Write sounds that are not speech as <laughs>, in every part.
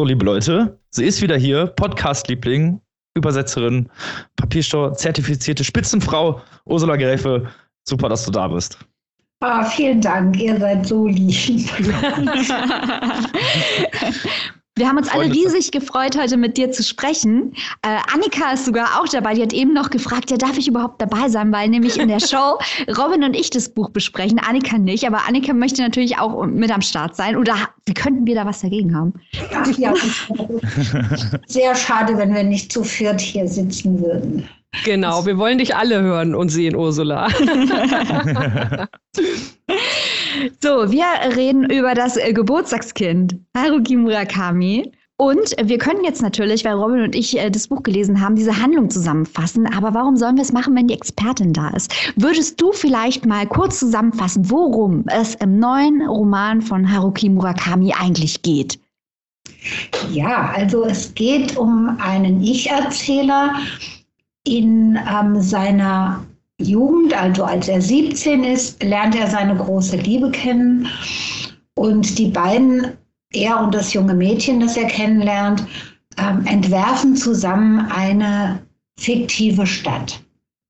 So, liebe Leute, sie ist wieder hier, Podcast-Liebling, Übersetzerin, Papierstau, zertifizierte Spitzenfrau, Ursula Gräfe. Super, dass du da bist. Ah, vielen Dank, ihr seid so lieb. <laughs> <laughs> Wir haben uns alle riesig gefreut, heute mit dir zu sprechen. Äh, Annika ist sogar auch dabei. Die hat eben noch gefragt, ja, darf ich überhaupt dabei sein? Weil nämlich in der <laughs> Show Robin und ich das Buch besprechen, Annika nicht. Aber Annika möchte natürlich auch mit am Start sein. Oder wie könnten wir da was dagegen haben? Ach ja, <laughs> sehr schade, wenn wir nicht zu viert hier sitzen würden. Genau, wir wollen dich alle hören und sehen, Ursula. <laughs> So, wir reden über das äh, Geburtstagskind Haruki Murakami. Und wir können jetzt natürlich, weil Robin und ich äh, das Buch gelesen haben, diese Handlung zusammenfassen. Aber warum sollen wir es machen, wenn die Expertin da ist? Würdest du vielleicht mal kurz zusammenfassen, worum es im neuen Roman von Haruki Murakami eigentlich geht? Ja, also es geht um einen Ich-Erzähler in ähm, seiner Jugend, also als er 17 ist, lernt er seine große Liebe kennen. Und die beiden, er und das junge Mädchen, das er kennenlernt, ähm, entwerfen zusammen eine fiktive Stadt.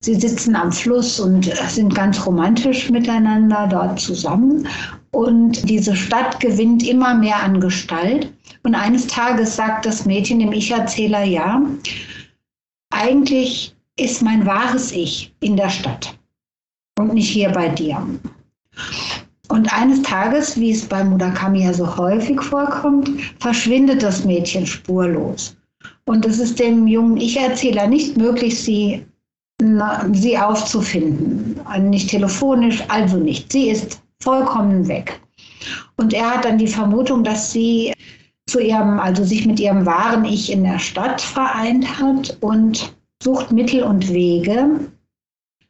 Sie sitzen am Fluss und sind ganz romantisch miteinander dort zusammen. Und diese Stadt gewinnt immer mehr an Gestalt. Und eines Tages sagt das Mädchen dem Ich-Erzähler, ja, eigentlich ist mein wahres Ich in der Stadt und nicht hier bei dir. Und eines Tages, wie es bei Murakami ja so häufig vorkommt, verschwindet das Mädchen spurlos. Und es ist dem jungen Ich-Erzähler nicht möglich, sie, sie aufzufinden. Nicht telefonisch, also nicht. Sie ist vollkommen weg. Und er hat dann die Vermutung, dass sie zu ihrem, also sich mit ihrem wahren Ich in der Stadt vereint hat und sucht Mittel und Wege,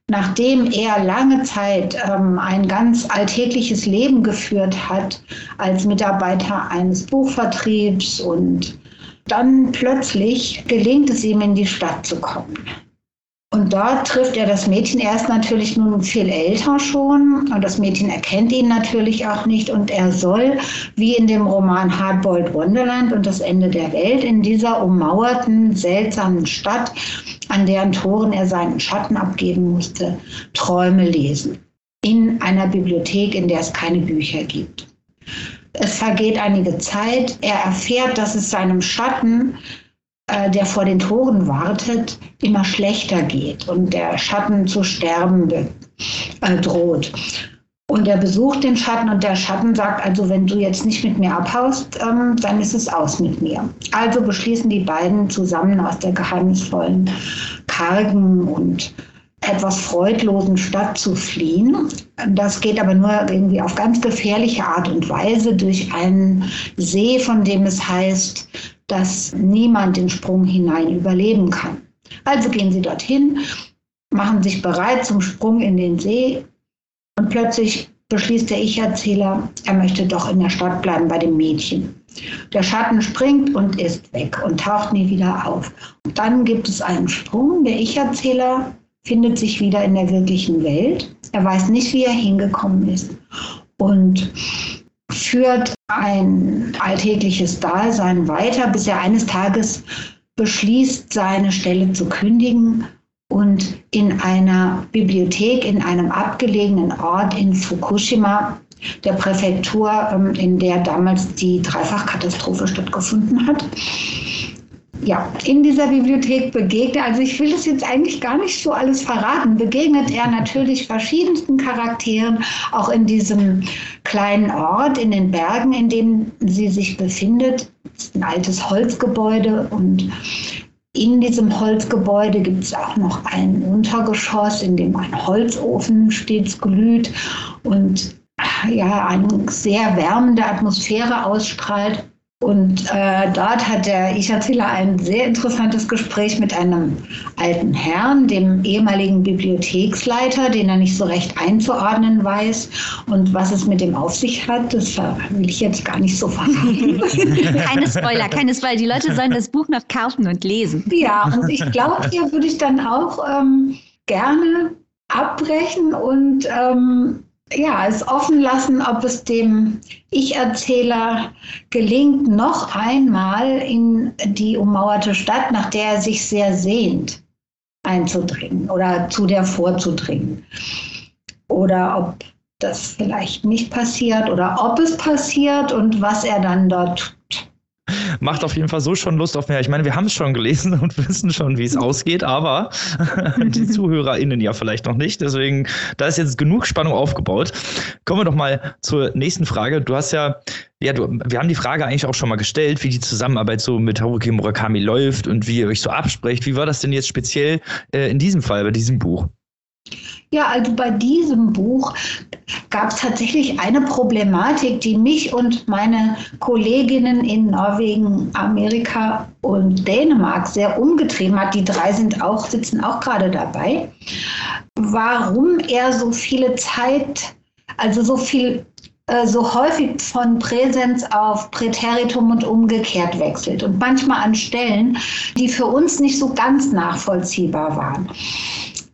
nachdem er lange Zeit ähm, ein ganz alltägliches Leben geführt hat als Mitarbeiter eines Buchvertriebs und dann plötzlich gelingt es ihm, in die Stadt zu kommen. Und dort trifft er das Mädchen erst natürlich nun viel älter schon. Und das Mädchen erkennt ihn natürlich auch nicht. Und er soll, wie in dem Roman Hardboiled Wonderland und das Ende der Welt, in dieser ummauerten, seltsamen Stadt, an deren Toren er seinen Schatten abgeben musste, Träume lesen. In einer Bibliothek, in der es keine Bücher gibt. Es vergeht einige Zeit. Er erfährt, dass es seinem Schatten äh, der vor den Toren wartet, immer schlechter geht und der Schatten zu sterben äh, droht. Und er besucht den Schatten und der Schatten sagt, also wenn du jetzt nicht mit mir abhaust, ähm, dann ist es aus mit mir. Also beschließen die beiden zusammen aus der geheimnisvollen, kargen und etwas freudlosen Stadt zu fliehen. Das geht aber nur irgendwie auf ganz gefährliche Art und Weise durch einen See, von dem es heißt, dass niemand den Sprung hinein überleben kann. Also gehen sie dorthin, machen sich bereit zum Sprung in den See und plötzlich beschließt der Ich-Erzähler, er möchte doch in der Stadt bleiben bei dem Mädchen. Der Schatten springt und ist weg und taucht nie wieder auf. Und dann gibt es einen Sprung. Der Ich-Erzähler findet sich wieder in der wirklichen Welt. Er weiß nicht, wie er hingekommen ist. Und führt ein alltägliches Dasein weiter, bis er eines Tages beschließt, seine Stelle zu kündigen und in einer Bibliothek in einem abgelegenen Ort in Fukushima, der Präfektur, ähm, in der damals die Dreifachkatastrophe stattgefunden hat, ja, in dieser Bibliothek begegnet, also ich will das jetzt eigentlich gar nicht so alles verraten, begegnet er natürlich verschiedensten Charakteren, auch in diesem kleinen Ort, in den Bergen, in dem sie sich befindet. Es ist ein altes Holzgebäude und in diesem Holzgebäude gibt es auch noch ein Untergeschoss, in dem ein Holzofen stets glüht und ja, eine sehr wärmende Atmosphäre ausstrahlt. Und äh, dort hat der Ich-Erzähler ein sehr interessantes Gespräch mit einem alten Herrn, dem ehemaligen Bibliotheksleiter, den er nicht so recht einzuordnen weiß. Und was es mit dem auf sich hat, das will ich jetzt gar nicht so verraten. <laughs> keine Spoiler, keine Spoiler. Die Leute sollen das Buch noch kaufen und lesen. Ja, und ich glaube, hier würde ich dann auch ähm, gerne abbrechen und ähm, ja, es offen lassen, ob es dem Ich-Erzähler gelingt, noch einmal in die ummauerte Stadt, nach der er sich sehr sehnt, einzudringen oder zu der vorzudringen. Oder ob das vielleicht nicht passiert oder ob es passiert und was er dann dort macht auf jeden Fall so schon Lust auf mehr. Ich meine, wir haben es schon gelesen und <laughs> wissen schon, wie es ausgeht, aber <laughs> die ZuhörerInnen ja vielleicht noch nicht. Deswegen, da ist jetzt genug Spannung aufgebaut. Kommen wir doch mal zur nächsten Frage. Du hast ja, ja, du, wir haben die Frage eigentlich auch schon mal gestellt, wie die Zusammenarbeit so mit Haruki Murakami läuft und wie ihr euch so absprecht. Wie war das denn jetzt speziell äh, in diesem Fall, bei diesem Buch? Ja, also bei diesem Buch gab es tatsächlich eine Problematik, die mich und meine Kolleginnen in Norwegen, Amerika und Dänemark sehr umgetrieben hat. Die drei sind auch, sitzen auch gerade dabei. Warum er so viele Zeit, also so viel äh, so häufig von Präsenz auf Präteritum und umgekehrt wechselt und manchmal an Stellen, die für uns nicht so ganz nachvollziehbar waren.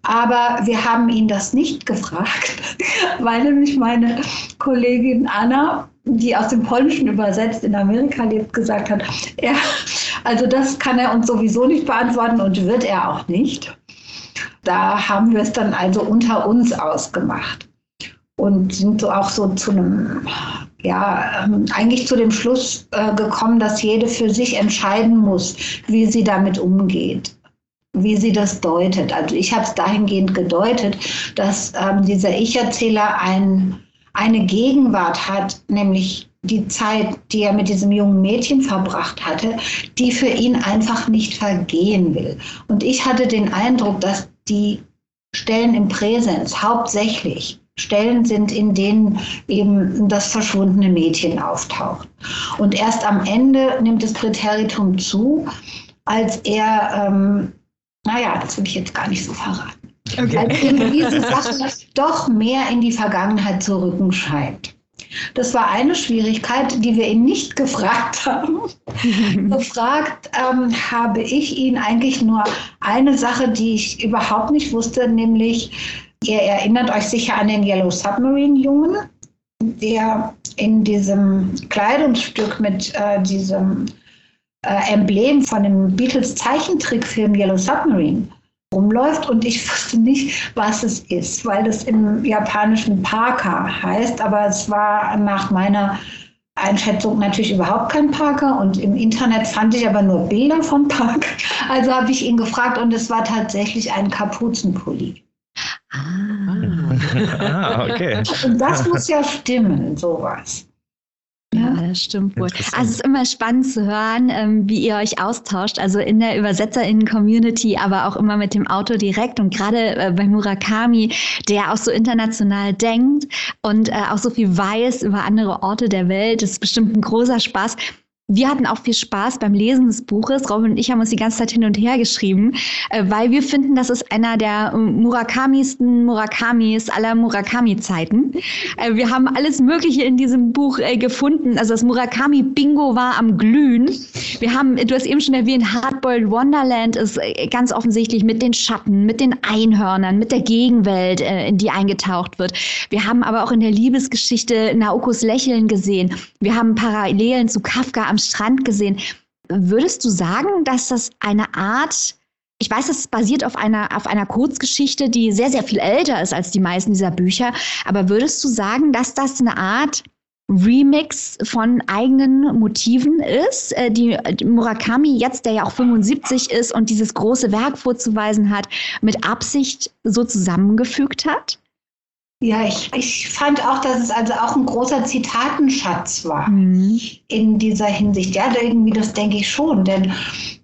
Aber wir haben ihn das nicht gefragt, <laughs> weil nämlich meine Kollegin Anna, die aus dem Polnischen übersetzt in Amerika lebt, gesagt hat, ja, also das kann er uns sowieso nicht beantworten und wird er auch nicht. Da haben wir es dann also unter uns ausgemacht und sind so auch so zu einem, ja, ähm, eigentlich zu dem Schluss äh, gekommen, dass jede für sich entscheiden muss, wie sie damit umgeht wie sie das deutet. Also ich habe es dahingehend gedeutet, dass ähm, dieser Ich-Erzähler ein, eine Gegenwart hat, nämlich die Zeit, die er mit diesem jungen Mädchen verbracht hatte, die für ihn einfach nicht vergehen will. Und ich hatte den Eindruck, dass die Stellen im Präsens hauptsächlich Stellen sind, in denen eben das verschwundene Mädchen auftaucht. Und erst am Ende nimmt das Präteritum zu, als er ähm, naja, das will ich jetzt gar nicht so verraten. Okay. Als eben diese Sache doch mehr in die Vergangenheit zu rücken scheint. Das war eine Schwierigkeit, die wir ihn nicht gefragt haben. <laughs> gefragt ähm, habe ich ihn eigentlich nur eine Sache, die ich überhaupt nicht wusste, nämlich, ihr erinnert euch sicher an den Yellow Submarine-Jungen, der in diesem Kleidungsstück mit äh, diesem äh, Emblem von dem Beatles Zeichentrickfilm Yellow Submarine rumläuft und ich wusste nicht, was es ist, weil das im japanischen Parker heißt, aber es war nach meiner Einschätzung natürlich überhaupt kein Parker und im Internet fand ich aber nur Bilder von Parker. <laughs> Also habe ich ihn gefragt und es war tatsächlich ein Kapuzenpulli. Ah. ah, <laughs> okay. Und das muss ja stimmen, sowas. Ja, das stimmt wohl. Also es ist immer spannend zu hören, ähm, wie ihr euch austauscht, also in der ÜbersetzerInnen-Community, aber auch immer mit dem Autor direkt und gerade äh, bei Murakami, der auch so international denkt und äh, auch so viel weiß über andere Orte der Welt. Das ist bestimmt ein großer Spaß. Wir hatten auch viel Spaß beim Lesen des Buches. Robin und ich haben uns die ganze Zeit hin und her geschrieben, äh, weil wir finden, das ist einer der Murakamisten Murakamis aller Murakami-Zeiten. Äh, wir haben alles Mögliche in diesem Buch äh, gefunden. Also das Murakami-Bingo war am Glühen. Wir haben, du hast eben schon erwähnt, Hardboiled Wonderland ist ganz offensichtlich mit den Schatten, mit den Einhörnern, mit der Gegenwelt, in die eingetaucht wird. Wir haben aber auch in der Liebesgeschichte Naokos Lächeln gesehen. Wir haben Parallelen zu Kafka am Strand gesehen. Würdest du sagen, dass das eine Art, ich weiß, das basiert auf einer, auf einer Kurzgeschichte, die sehr, sehr viel älter ist als die meisten dieser Bücher, aber würdest du sagen, dass das eine Art Remix von eigenen Motiven ist, äh, die Murakami jetzt, der ja auch 75 ist und dieses große Werk vorzuweisen hat, mit Absicht so zusammengefügt hat? Ja, ich, ich fand auch, dass es also auch ein großer Zitatenschatz war mhm. in dieser Hinsicht. Ja, irgendwie, das denke ich schon, denn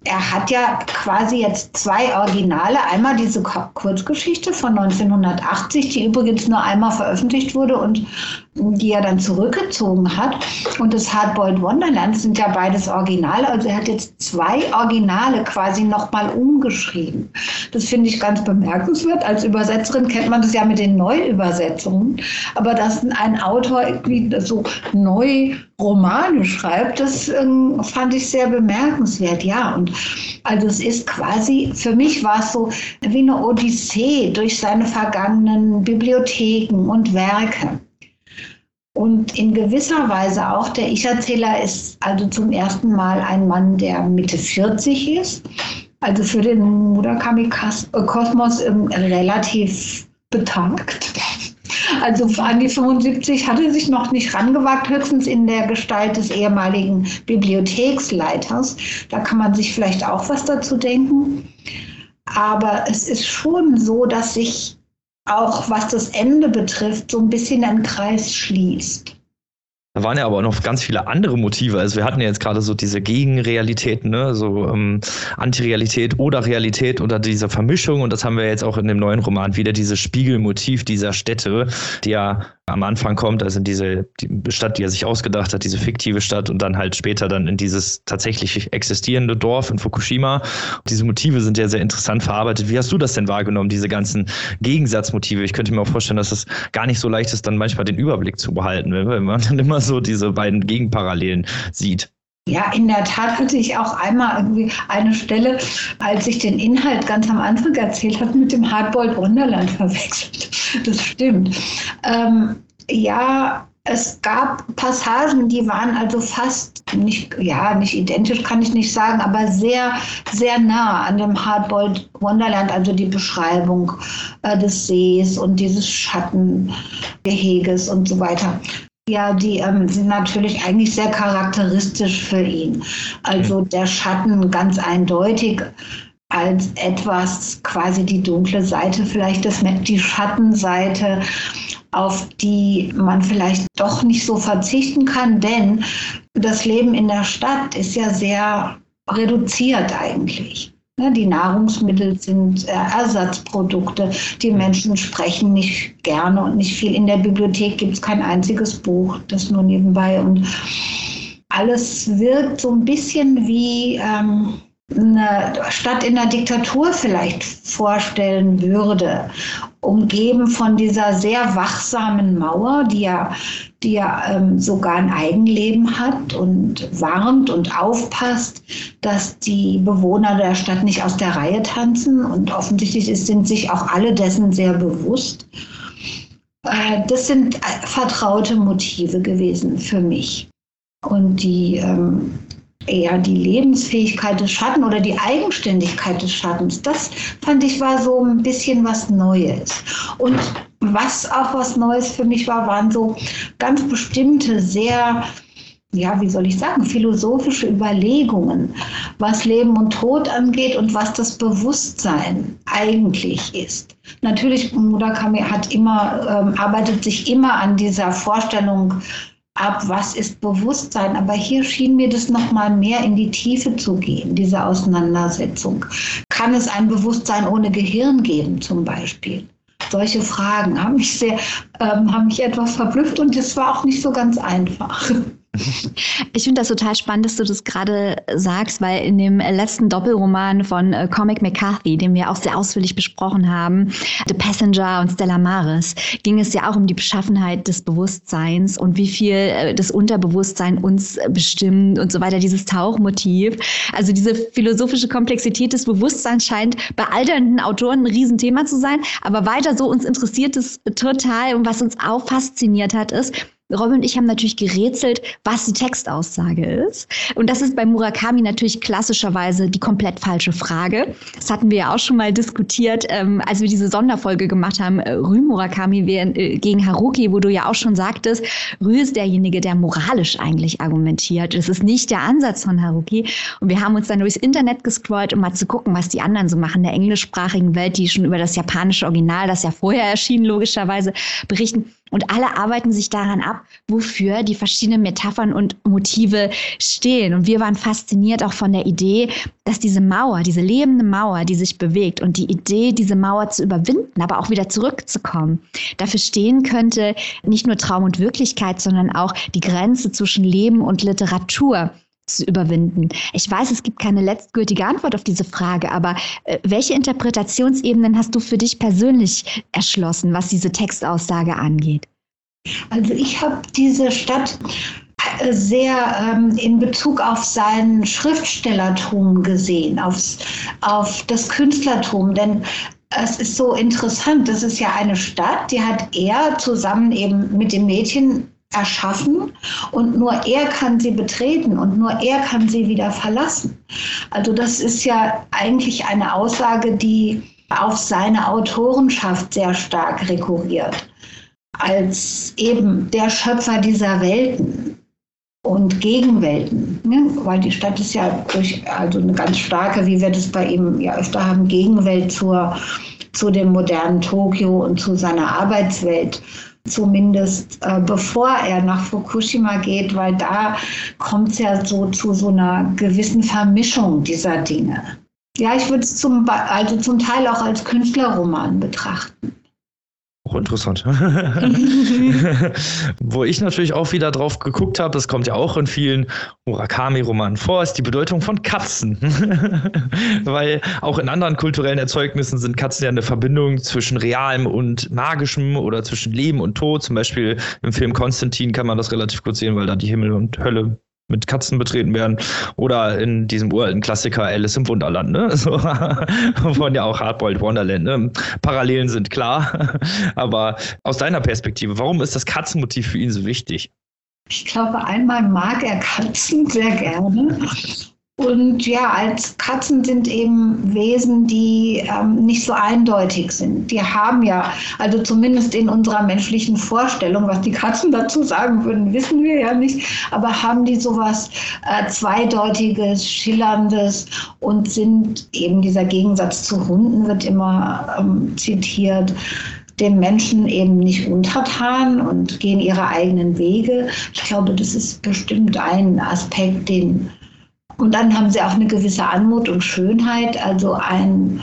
er hat ja quasi jetzt zwei Originale. Einmal diese Kurzgeschichte von 1980, die übrigens nur einmal veröffentlicht wurde und die er dann zurückgezogen hat. Und das Hardboiled Wonderland sind ja beides Originale. Also er hat jetzt zwei Originale quasi nochmal umgeschrieben. Das finde ich ganz bemerkenswert. Als Übersetzerin kennt man das ja mit den Neuübersetzungen. Aber dass ein Autor irgendwie so neu Romane schreibt, das ähm, fand ich sehr bemerkenswert. Ja, und also es ist quasi, für mich war es so wie eine Odyssee durch seine vergangenen Bibliotheken und Werke. Und in gewisser Weise auch der Ich-Erzähler ist also zum ersten Mal ein Mann, der Mitte 40 ist. Also für den Murakami-Kosmos ähm, relativ betagt. Also an die 75 hatte sich noch nicht rangewagt, höchstens in der Gestalt des ehemaligen Bibliotheksleiters. Da kann man sich vielleicht auch was dazu denken. Aber es ist schon so, dass sich auch was das Ende betrifft, so ein bisschen ein Kreis schließt. Da waren ja aber noch ganz viele andere Motive. Also wir hatten ja jetzt gerade so diese Gegenrealitäten, ne? so ähm, Antirealität oder Realität unter dieser Vermischung. Und das haben wir jetzt auch in dem neuen Roman wieder, dieses Spiegelmotiv dieser Städte, die ja am Anfang kommt, also in diese die Stadt, die er sich ausgedacht hat, diese fiktive Stadt und dann halt später dann in dieses tatsächlich existierende Dorf in Fukushima. diese Motive sind ja sehr interessant verarbeitet. Wie hast du das denn wahrgenommen, diese ganzen Gegensatzmotive? Ich könnte mir auch vorstellen, dass es gar nicht so leicht ist, dann manchmal den Überblick zu behalten, wenn man dann immer so diese beiden Gegenparallelen sieht. Ja, in der Tat hatte ich auch einmal irgendwie eine Stelle, als ich den Inhalt ganz am Anfang erzählt habe, mit dem Hardboiled Wonderland verwechselt. Das stimmt. Ähm, ja, es gab Passagen, die waren also fast nicht, ja, nicht identisch, kann ich nicht sagen, aber sehr, sehr nah an dem Hardboiled Wonderland, also die Beschreibung äh, des Sees und dieses Schattengeheges und so weiter. Ja, die ähm, sind natürlich eigentlich sehr charakteristisch für ihn. Also mhm. der Schatten ganz eindeutig als etwas quasi die dunkle Seite, vielleicht das, die Schattenseite, auf die man vielleicht doch nicht so verzichten kann, denn das Leben in der Stadt ist ja sehr reduziert eigentlich. Ne, die Nahrungsmittel sind äh, Ersatzprodukte. Die. Menschen sprechen nicht gerne und nicht viel. In der Bibliothek gibt es kein einziges Buch, das nur nebenbei. Und alles wirkt so ein bisschen wie ähm, eine Stadt in der Diktatur vielleicht vorstellen würde, umgeben von dieser sehr wachsamen Mauer, die ja, die ja ähm, sogar ein Eigenleben hat und warnt und aufpasst, dass die Bewohner der Stadt nicht aus der Reihe tanzen. Und offensichtlich sind sich auch alle dessen sehr bewusst. Äh, das sind äh, vertraute Motive gewesen für mich. Und die ähm, eher die Lebensfähigkeit des Schatten oder die Eigenständigkeit des Schattens. Das fand ich war so ein bisschen was Neues. Und was auch was Neues für mich war, waren so ganz bestimmte, sehr, ja, wie soll ich sagen, philosophische Überlegungen, was Leben und Tod angeht und was das Bewusstsein eigentlich ist. Natürlich, Murakami hat immer, ähm, arbeitet sich immer an dieser Vorstellung ab, was ist Bewusstsein. Aber hier schien mir das nochmal mehr in die Tiefe zu gehen, diese Auseinandersetzung. Kann es ein Bewusstsein ohne Gehirn geben, zum Beispiel? Solche Fragen haben mich sehr, ähm, haben mich etwas verblüfft und es war auch nicht so ganz einfach. <laughs> Ich finde das total spannend, dass du das gerade sagst, weil in dem letzten Doppelroman von äh, Comic McCarthy, den wir auch sehr ausführlich besprochen haben, The Passenger und Stella Maris, ging es ja auch um die Beschaffenheit des Bewusstseins und wie viel äh, das Unterbewusstsein uns bestimmt und so weiter, dieses Tauchmotiv. Also diese philosophische Komplexität des Bewusstseins scheint bei alternden Autoren ein Riesenthema zu sein, aber weiter so uns interessiert es total und was uns auch fasziniert hat, ist, Robin und ich haben natürlich gerätselt, was die Textaussage ist. Und das ist bei Murakami natürlich klassischerweise die komplett falsche Frage. Das hatten wir ja auch schon mal diskutiert, ähm, als wir diese Sonderfolge gemacht haben, äh, Rü Murakami äh, gegen Haruki, wo du ja auch schon sagtest, Rü ist derjenige, der moralisch eigentlich argumentiert. Das ist nicht der Ansatz von Haruki. Und wir haben uns dann durchs Internet gescrollt, um mal zu gucken, was die anderen so machen, der englischsprachigen Welt, die schon über das japanische Original, das ja vorher erschien, logischerweise berichten. Und alle arbeiten sich daran ab, wofür die verschiedenen Metaphern und Motive stehen. Und wir waren fasziniert auch von der Idee, dass diese Mauer, diese lebende Mauer, die sich bewegt und die Idee, diese Mauer zu überwinden, aber auch wieder zurückzukommen, dafür stehen könnte nicht nur Traum und Wirklichkeit, sondern auch die Grenze zwischen Leben und Literatur zu überwinden? Ich weiß, es gibt keine letztgültige Antwort auf diese Frage, aber äh, welche Interpretationsebenen hast du für dich persönlich erschlossen, was diese Textaussage angeht? Also ich habe diese Stadt äh, sehr ähm, in Bezug auf sein Schriftstellertum gesehen, aufs, auf das Künstlertum. Denn es ist so interessant, das ist ja eine Stadt, die hat er zusammen eben mit dem Mädchen erschaffen und nur er kann sie betreten und nur er kann sie wieder verlassen. Also das ist ja eigentlich eine Aussage, die auf seine Autorenschaft sehr stark rekurriert. Als eben der Schöpfer dieser Welten und Gegenwelten, ne? weil die Stadt ist ja durch also eine ganz starke, wie wir das bei ihm ja öfter haben, Gegenwelt zur, zu dem modernen Tokio und zu seiner Arbeitswelt zumindest äh, bevor er nach Fukushima geht, weil da kommt es ja so zu so einer gewissen Vermischung dieser Dinge. Ja, ich würde es zum, also zum Teil auch als Künstlerroman betrachten. Interessant. <laughs> <laughs> Wo ich natürlich auch wieder drauf geguckt habe, das kommt ja auch in vielen Murakami-Romanen vor, ist die Bedeutung von Katzen. <laughs> Weil auch in anderen kulturellen Erzeugnissen sind Katzen ja eine Verbindung zwischen realem und magischem oder zwischen Leben und Tod. Zum Beispiel im Film Konstantin kann man das relativ gut sehen, weil da die Himmel und Hölle mit Katzen betreten werden. Oder in diesem uralten Klassiker Alice im Wunderland, ne? <laughs> So, von ja auch Hardboiled Wonderland. Ne? Parallelen sind klar. <laughs> Aber aus deiner Perspektive, warum ist das Katzenmotiv für ihn so wichtig? Ich glaube, einmal mag er Katzen sehr gerne. Und ja, als Katzen sind eben Wesen, die ähm, nicht so eindeutig sind. Die haben ja, also zumindest in unserer menschlichen Vorstellung, was die Katzen dazu sagen würden, wissen wir ja nicht, aber haben die sowas äh, Zweideutiges, Schillerndes und sind eben dieser Gegensatz zu Hunden wird immer ähm, zitiert dem Menschen eben nicht untertan und gehen ihre eigenen Wege. Ich glaube, das ist bestimmt ein Aspekt, den und dann haben sie auch eine gewisse Anmut und Schönheit. Also ein,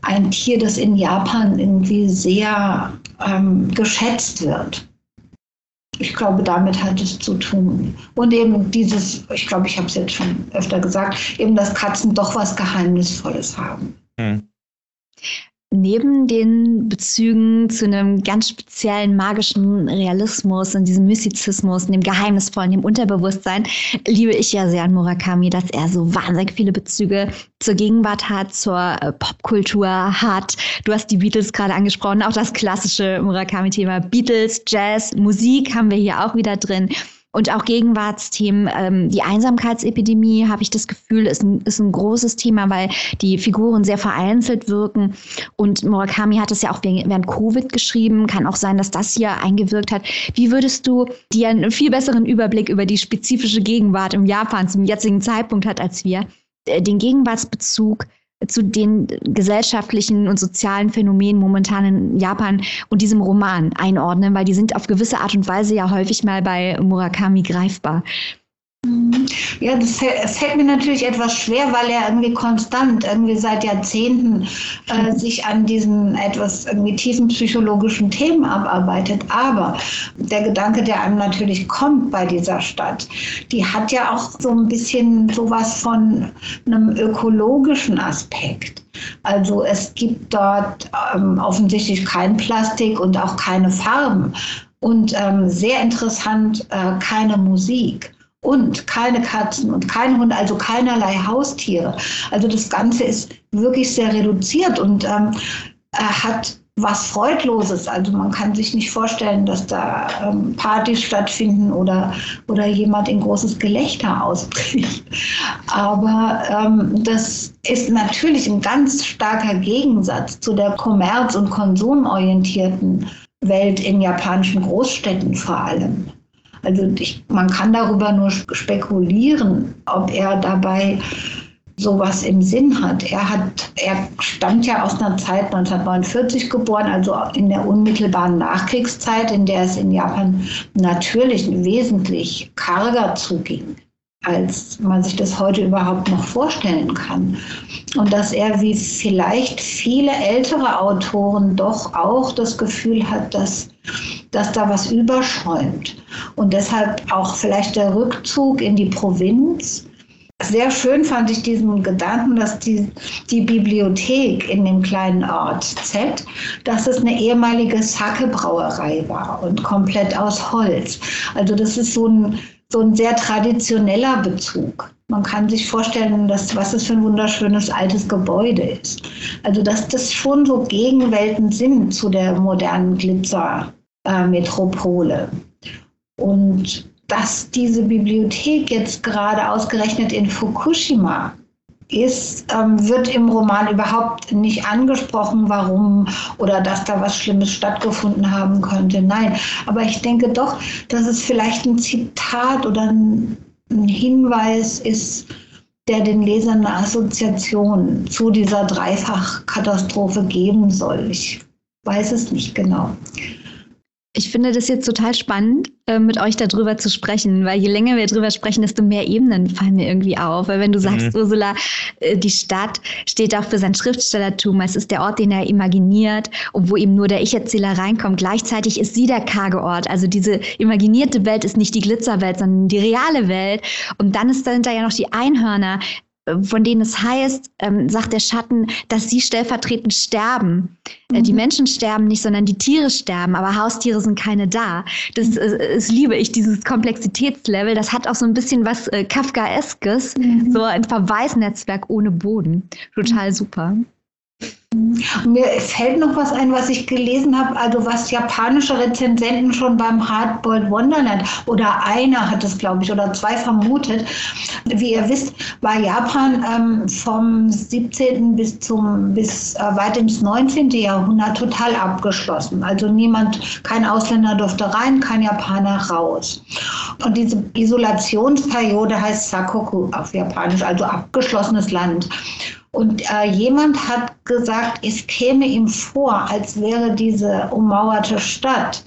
ein Tier, das in Japan irgendwie sehr ähm, geschätzt wird. Ich glaube, damit hat es zu tun. Und eben dieses, ich glaube, ich habe es jetzt schon öfter gesagt, eben, dass Katzen doch was Geheimnisvolles haben. Hm neben den Bezügen zu einem ganz speziellen magischen Realismus und diesem Mystizismus, dem Geheimnisvollen, dem Unterbewusstsein, liebe ich ja sehr an Murakami, dass er so wahnsinnig viele Bezüge zur Gegenwart hat, zur äh, Popkultur hat. Du hast die Beatles gerade angesprochen, auch das klassische Murakami-Thema Beatles, Jazz, Musik haben wir hier auch wieder drin. Und auch Gegenwartsthemen, ähm, die Einsamkeitsepidemie, habe ich das Gefühl, ist ein, ist ein großes Thema, weil die Figuren sehr vereinzelt wirken. Und Murakami hat es ja auch während Covid geschrieben. Kann auch sein, dass das hier eingewirkt hat. Wie würdest du dir einen viel besseren Überblick über die spezifische Gegenwart im Japan zum jetzigen Zeitpunkt hat als wir, äh, den Gegenwartsbezug zu den gesellschaftlichen und sozialen Phänomenen momentan in Japan und diesem Roman einordnen, weil die sind auf gewisse Art und Weise ja häufig mal bei Murakami greifbar. Ja, das fällt mir natürlich etwas schwer, weil er irgendwie konstant, irgendwie seit Jahrzehnten äh, sich an diesen etwas irgendwie tiefen psychologischen Themen abarbeitet. Aber der Gedanke, der einem natürlich kommt bei dieser Stadt, die hat ja auch so ein bisschen sowas von einem ökologischen Aspekt. Also es gibt dort ähm, offensichtlich kein Plastik und auch keine Farben. Und ähm, sehr interessant, äh, keine Musik und keine Katzen und keine Hunde, also keinerlei Haustiere. Also das Ganze ist wirklich sehr reduziert und ähm, hat was Freudloses. Also man kann sich nicht vorstellen, dass da ähm, Partys stattfinden oder, oder jemand in großes Gelächter ausbricht. Aber ähm, das ist natürlich ein ganz starker Gegensatz zu der kommerz- und konsumorientierten Welt in japanischen Großstädten vor allem. Also ich, man kann darüber nur spekulieren, ob er dabei sowas im Sinn hat. Er hat, er stammt ja aus einer Zeit 1949 geboren, also in der unmittelbaren Nachkriegszeit, in der es in Japan natürlich wesentlich karger zuging als man sich das heute überhaupt noch vorstellen kann. Und dass er wie vielleicht viele ältere Autoren doch auch das Gefühl hat, dass, dass da was überschäumt. Und deshalb auch vielleicht der Rückzug in die Provinz sehr schön fand ich diesen Gedanken, dass die, die Bibliothek in dem kleinen Ort Z, dass es eine ehemalige Sake-Brauerei war und komplett aus Holz. Also das ist so ein, so ein sehr traditioneller Bezug. Man kann sich vorstellen, dass, was es für ein wunderschönes altes Gebäude ist. Also dass das schon so Gegenwelten sind zu der modernen Glitzer-Metropole. Und dass diese Bibliothek jetzt gerade ausgerechnet in Fukushima ist, ähm, wird im Roman überhaupt nicht angesprochen, warum oder dass da was Schlimmes stattgefunden haben könnte. Nein, aber ich denke doch, dass es vielleicht ein Zitat oder ein, ein Hinweis ist, der den Lesern eine Assoziation zu dieser Dreifachkatastrophe geben soll. Ich weiß es nicht genau. Ich finde das jetzt total spannend, äh, mit euch darüber zu sprechen, weil je länger wir darüber sprechen, desto mehr Ebenen fallen mir irgendwie auf. Weil wenn du sagst, mhm. Ursula, äh, die Stadt steht auch für sein Schriftstellertum, es ist der Ort, den er imaginiert und wo eben nur der Ich-Erzähler reinkommt. Gleichzeitig ist sie der karge Ort. Also diese imaginierte Welt ist nicht die Glitzerwelt, sondern die reale Welt. Und dann ist dahinter ja noch die Einhörner, von denen es heißt, ähm, sagt der Schatten, dass sie stellvertretend sterben. Äh, die mhm. Menschen sterben nicht, sondern die Tiere sterben, aber Haustiere sind keine da. Das, mhm. äh, das liebe ich, dieses Komplexitätslevel. Das hat auch so ein bisschen was äh, Kafkaeskes, mhm. so ein Verweisnetzwerk ohne Boden. Total super. Mir fällt noch was ein, was ich gelesen habe, also was japanische Rezensenten schon beim Hardboiled Wonderland oder einer hat es, glaube ich, oder zwei vermutet. Wie ihr wisst, war Japan ähm, vom 17. bis zum bis äh, weit ins 19. Jahrhundert total abgeschlossen. Also niemand, kein Ausländer durfte rein, kein Japaner raus. Und diese Isolationsperiode heißt Sakoku auf Japanisch, also abgeschlossenes Land. Und äh, jemand hat gesagt, es käme ihm vor, als wäre diese ummauerte Stadt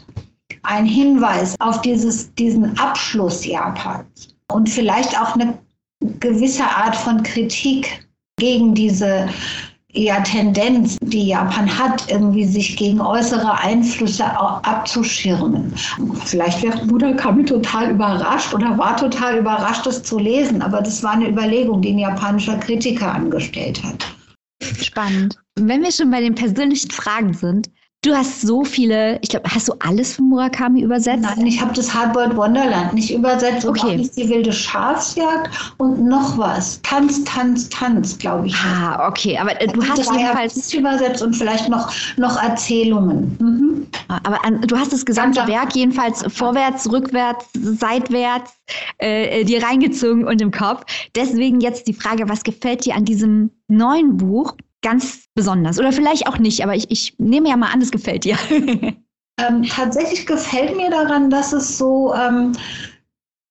ein Hinweis auf dieses, diesen Abschluss Japans. Und vielleicht auch eine gewisse Art von Kritik gegen diese eher Tendenz, die Japan hat, irgendwie sich gegen äußere Einflüsse abzuschirmen. Vielleicht wäre Murakami total überrascht oder war total überrascht, das zu lesen, aber das war eine Überlegung, die ein japanischer Kritiker angestellt hat. Spannend. Wenn wir schon bei den persönlichen Fragen sind, Du hast so viele, ich glaube, hast du alles von Murakami übersetzt? Nein, ich habe das Hardboiled Wonderland nicht übersetzt okay. und auch nicht die wilde Schafsjagd und noch was. Tanz, Tanz, Tanz, glaube ich. Ah, okay, aber äh, du hast jedenfalls nicht übersetzt und vielleicht noch, noch Erzählungen. Mhm. Aber an, du hast das gesamte Danke. Werk jedenfalls vorwärts, rückwärts, seitwärts äh, äh, dir reingezogen und im Kopf. Deswegen jetzt die Frage, was gefällt dir an diesem neuen Buch? Ganz besonders. Oder vielleicht auch nicht, aber ich, ich nehme ja mal an, es gefällt dir. <laughs> ähm, tatsächlich gefällt mir daran, dass es so ähm,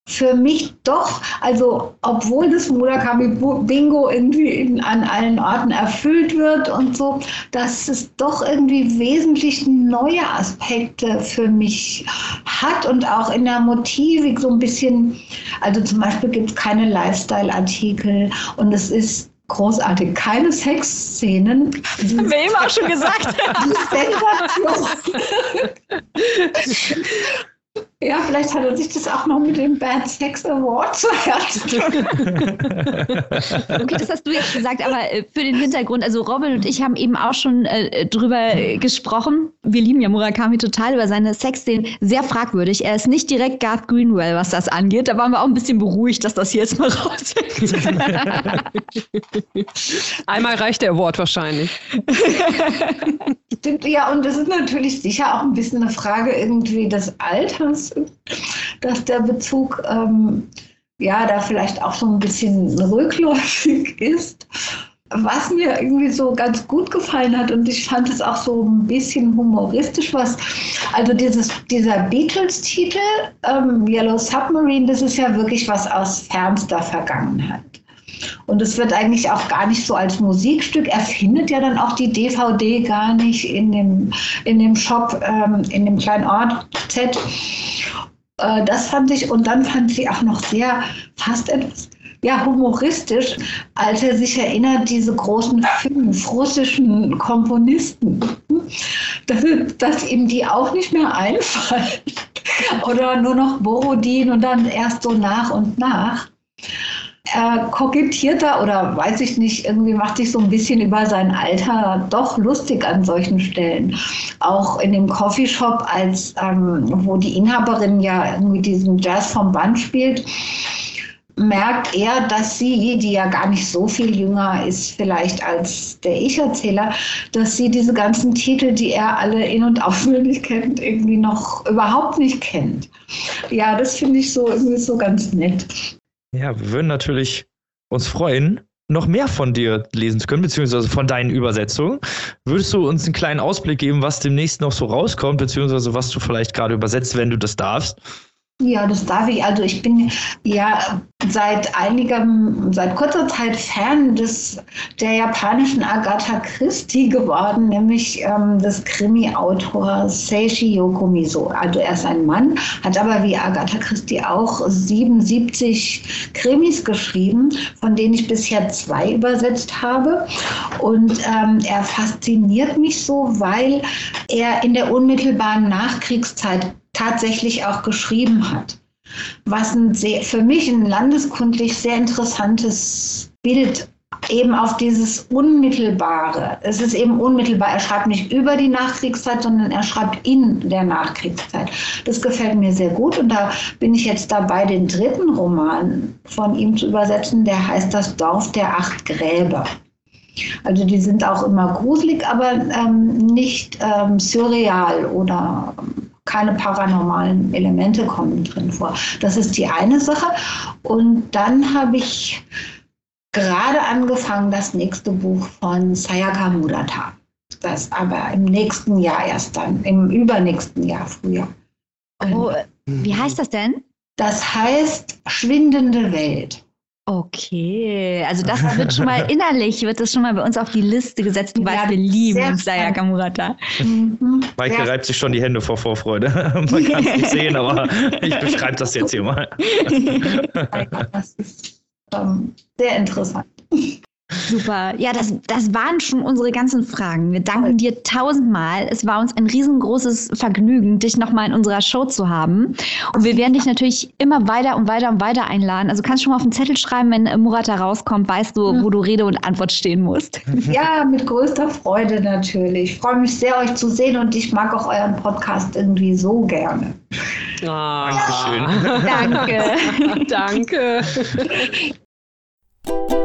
für mich doch, also obwohl das Murakami Bingo irgendwie in, an allen Orten erfüllt wird und so, dass es doch irgendwie wesentlich neue Aspekte für mich hat und auch in der Motivik so ein bisschen, also zum Beispiel gibt es keine Lifestyle-Artikel und es ist großartig. Keine Sexszenen. <laughs> Haben wir eben auch schon gesagt. Die <laughs> Ja, vielleicht hat er sich das auch noch mit dem Bad Sex Award zu Herzen. <laughs> okay, das hast du jetzt gesagt, aber äh, für den Hintergrund, also Robin und ich haben eben auch schon äh, drüber gesprochen. Wir lieben ja Murakami total über seine Sexszenen. Sehr fragwürdig. Er ist nicht direkt Garth Greenwell, was das angeht. Da waren wir auch ein bisschen beruhigt, dass das hier jetzt mal <laughs> raus ist. Einmal reicht der Award wahrscheinlich. Stimmt, ja, und das ist natürlich sicher auch ein bisschen eine Frage irgendwie des Alters dass der Bezug ähm, ja da vielleicht auch so ein bisschen rückläufig ist. Was mir irgendwie so ganz gut gefallen hat und ich fand es auch so ein bisschen humoristisch, was, also dieses, dieser Beatles-Titel, ähm, Yellow Submarine, das ist ja wirklich was aus fernster Vergangenheit. Und es wird eigentlich auch gar nicht so als Musikstück. Er findet ja dann auch die DVD gar nicht in dem, in dem Shop, ähm, in dem kleinen Ort Z. Äh, das fand ich, und dann fand ich auch noch sehr fast etwas ja, humoristisch, als er sich erinnert, diese großen fünf russischen Komponisten, <laughs> dass, dass ihm die auch nicht mehr einfallen. <laughs> Oder nur noch Borodin und dann erst so nach und nach. Er kokettiert da oder weiß ich nicht, irgendwie macht sich so ein bisschen über sein Alter doch lustig an solchen Stellen. Auch in dem Coffeeshop, als ähm, wo die Inhaberin ja irgendwie diesen Jazz vom Band spielt, merkt er, dass sie, die ja gar nicht so viel jünger ist vielleicht als der Ich-Erzähler, dass sie diese ganzen Titel, die er alle in- und auswendig kennt, irgendwie noch überhaupt nicht kennt. Ja, das finde ich so irgendwie so ganz nett. Ja, wir würden natürlich uns freuen, noch mehr von dir lesen zu können, beziehungsweise von deinen Übersetzungen. Würdest du uns einen kleinen Ausblick geben, was demnächst noch so rauskommt, beziehungsweise was du vielleicht gerade übersetzt, wenn du das darfst? Ja, das darf ich. Also ich bin ja seit einigem, seit kurzer Zeit Fan des der japanischen Agatha Christie geworden, nämlich ähm, des Krimi-Autors Seishi Yokomiso. Also er ist ein Mann, hat aber wie Agatha Christie auch 77 Krimis geschrieben, von denen ich bisher zwei übersetzt habe. Und ähm, er fasziniert mich so, weil er in der unmittelbaren Nachkriegszeit tatsächlich auch geschrieben hat. Was ein sehr, für mich ein landeskundlich sehr interessantes Bild eben auf dieses Unmittelbare. Es ist eben unmittelbar. Er schreibt nicht über die Nachkriegszeit, sondern er schreibt in der Nachkriegszeit. Das gefällt mir sehr gut und da bin ich jetzt dabei, den dritten Roman von ihm zu übersetzen. Der heißt Das Dorf der acht Gräber. Also die sind auch immer gruselig, aber ähm, nicht ähm, surreal oder keine paranormalen Elemente kommen drin vor. Das ist die eine Sache. Und dann habe ich gerade angefangen, das nächste Buch von Sayaka Murata. Das aber im nächsten Jahr erst dann, im übernächsten Jahr früher. Oh, wie heißt das denn? Das heißt Schwindende Welt. Okay, also das <laughs> wird schon mal innerlich, wird das schon mal bei uns auf die Liste gesetzt. Du Ja, weißt, wir lieben sehr Sayaka Murata. Mhm. Maike Sehr- reibt sich schon die Hände vor Vorfreude. <laughs> Man <laughs> kann es nicht sehen, aber ich beschreibe das jetzt hier mal. Das ist ähm, sehr interessant. Super. Ja, das, das waren schon unsere ganzen Fragen. Wir danken dir tausendmal. Es war uns ein riesengroßes Vergnügen, dich nochmal in unserer Show zu haben. Und wir werden dich natürlich immer weiter und weiter und weiter einladen. Also kannst schon mal auf den Zettel schreiben, wenn äh, Murata rauskommt, weißt du, wo du Rede und Antwort stehen musst. Ja, mit größter Freude natürlich. Ich freue mich sehr, euch zu sehen und ich mag auch euren Podcast irgendwie so gerne. Ah. Dankeschön. Danke. <laughs> Danke. <laughs>